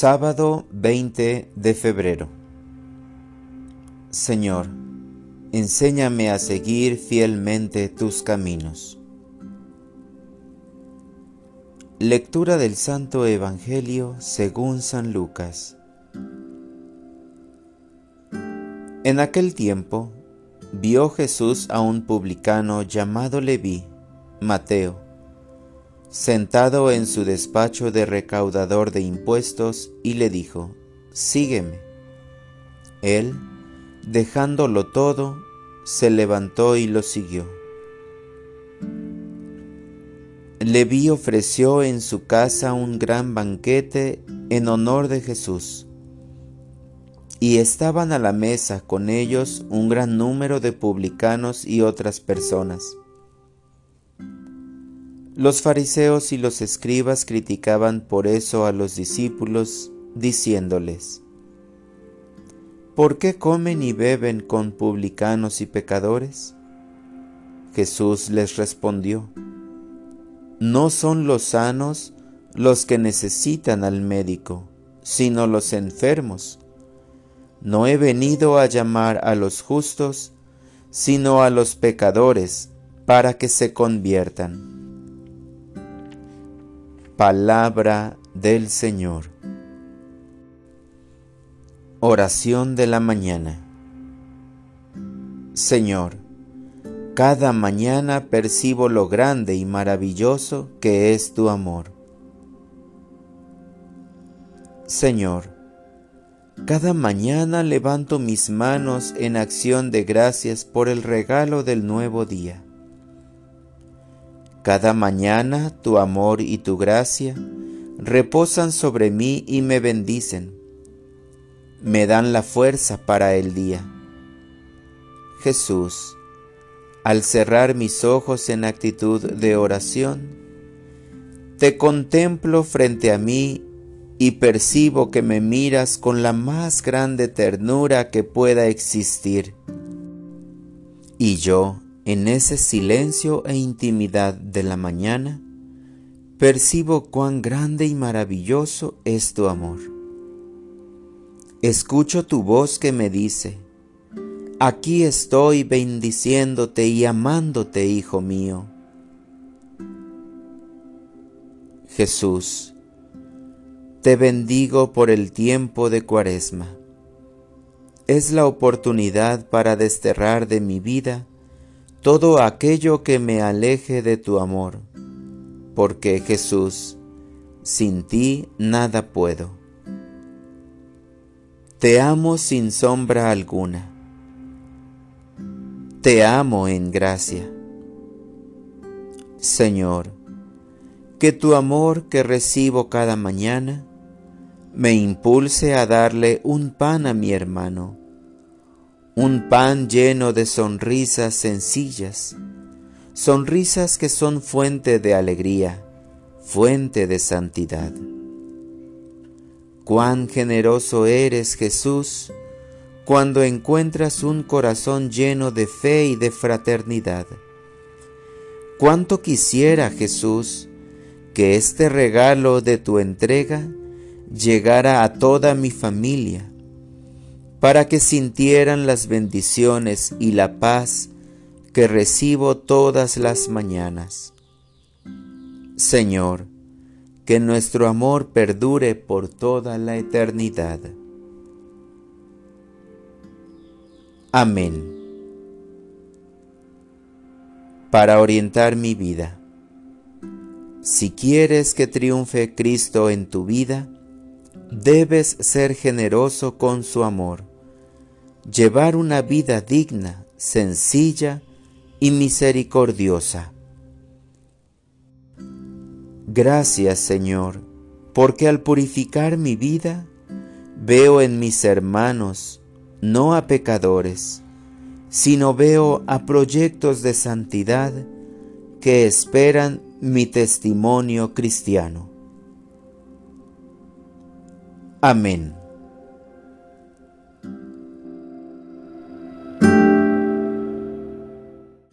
Sábado 20 de febrero. Señor, enséñame a seguir fielmente tus caminos. Lectura del Santo Evangelio según San Lucas. En aquel tiempo vio Jesús a un publicano llamado Leví, Mateo, sentado en su despacho de recaudador de impuestos, y le dijo, Sígueme. Él, dejándolo todo, se levantó y lo siguió. Leví ofreció en su casa un gran banquete en honor de Jesús, y estaban a la mesa con ellos un gran número de publicanos y otras personas. Los fariseos y los escribas criticaban por eso a los discípulos, diciéndoles, ¿Por qué comen y beben con publicanos y pecadores? Jesús les respondió, No son los sanos los que necesitan al médico, sino los enfermos. No he venido a llamar a los justos, sino a los pecadores, para que se conviertan. Palabra del Señor. Oración de la mañana. Señor, cada mañana percibo lo grande y maravilloso que es tu amor. Señor, cada mañana levanto mis manos en acción de gracias por el regalo del nuevo día. Cada mañana tu amor y tu gracia reposan sobre mí y me bendicen. Me dan la fuerza para el día. Jesús, al cerrar mis ojos en actitud de oración, te contemplo frente a mí y percibo que me miras con la más grande ternura que pueda existir. Y yo, en ese silencio e intimidad de la mañana, percibo cuán grande y maravilloso es tu amor. Escucho tu voz que me dice, aquí estoy bendiciéndote y amándote, Hijo mío. Jesús, te bendigo por el tiempo de cuaresma. Es la oportunidad para desterrar de mi vida todo aquello que me aleje de tu amor, porque Jesús, sin ti nada puedo. Te amo sin sombra alguna. Te amo en gracia. Señor, que tu amor que recibo cada mañana me impulse a darle un pan a mi hermano un pan lleno de sonrisas sencillas, sonrisas que son fuente de alegría, fuente de santidad. Cuán generoso eres Jesús cuando encuentras un corazón lleno de fe y de fraternidad. Cuánto quisiera Jesús que este regalo de tu entrega llegara a toda mi familia para que sintieran las bendiciones y la paz que recibo todas las mañanas. Señor, que nuestro amor perdure por toda la eternidad. Amén. Para orientar mi vida. Si quieres que triunfe Cristo en tu vida, debes ser generoso con su amor llevar una vida digna, sencilla y misericordiosa. Gracias Señor, porque al purificar mi vida, veo en mis hermanos no a pecadores, sino veo a proyectos de santidad que esperan mi testimonio cristiano. Amén.